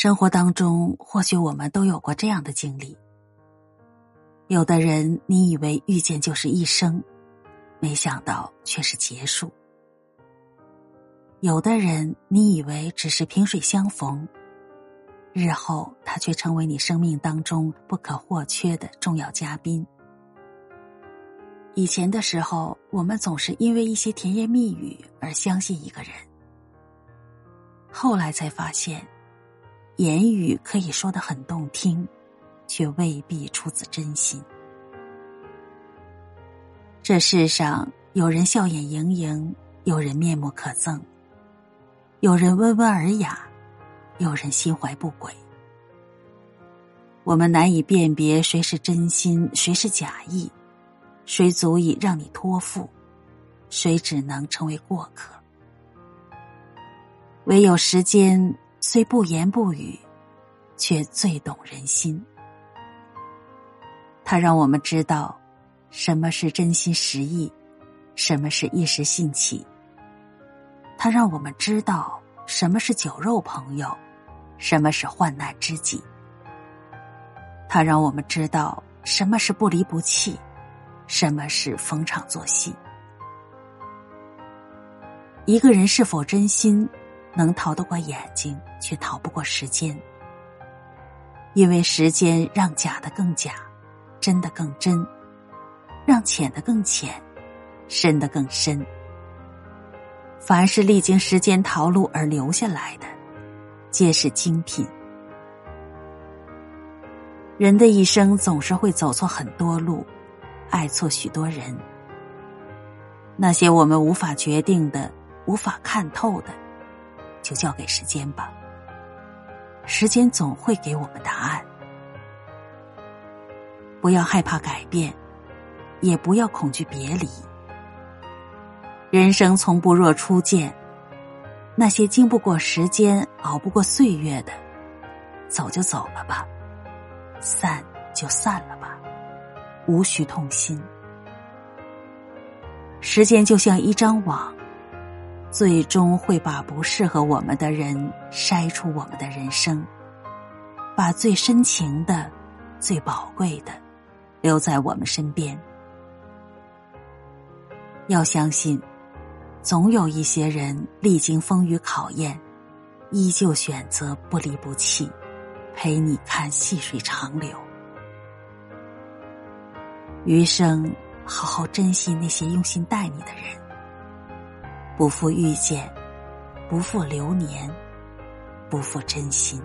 生活当中，或许我们都有过这样的经历：有的人，你以为遇见就是一生，没想到却是结束；有的人，你以为只是萍水相逢，日后他却成为你生命当中不可或缺的重要嘉宾。以前的时候，我们总是因为一些甜言蜜语而相信一个人，后来才发现。言语可以说的很动听，却未必出自真心。这世上有人笑眼盈盈，有人面目可憎，有人温文尔雅，有人心怀不轨。我们难以辨别谁是真心，谁是假意，谁足以让你托付，谁只能成为过客。唯有时间。虽不言不语，却最懂人心。他让我们知道，什么是真心实意，什么是一时兴起。他让我们知道，什么是酒肉朋友，什么是患难知己。他让我们知道，什么是不离不弃，什么是逢场作戏。一个人是否真心？能逃得过眼睛，却逃不过时间。因为时间让假的更假，真的更真；让浅的更浅，深的更深。凡是历经时间淘路而留下来的，皆是精品。人的一生总是会走错很多路，爱错许多人。那些我们无法决定的、无法看透的。就交给时间吧，时间总会给我们答案。不要害怕改变，也不要恐惧别离。人生从不若初见，那些经不过时间、熬不过岁月的，走就走了吧，散就散了吧，无需痛心。时间就像一张网。最终会把不适合我们的人筛出我们的人生，把最深情的、最宝贵的留在我们身边。要相信，总有一些人历经风雨考验，依旧选择不离不弃，陪你看细水长流。余生，好好珍惜那些用心待你的人。不负遇见，不负流年，不负真心。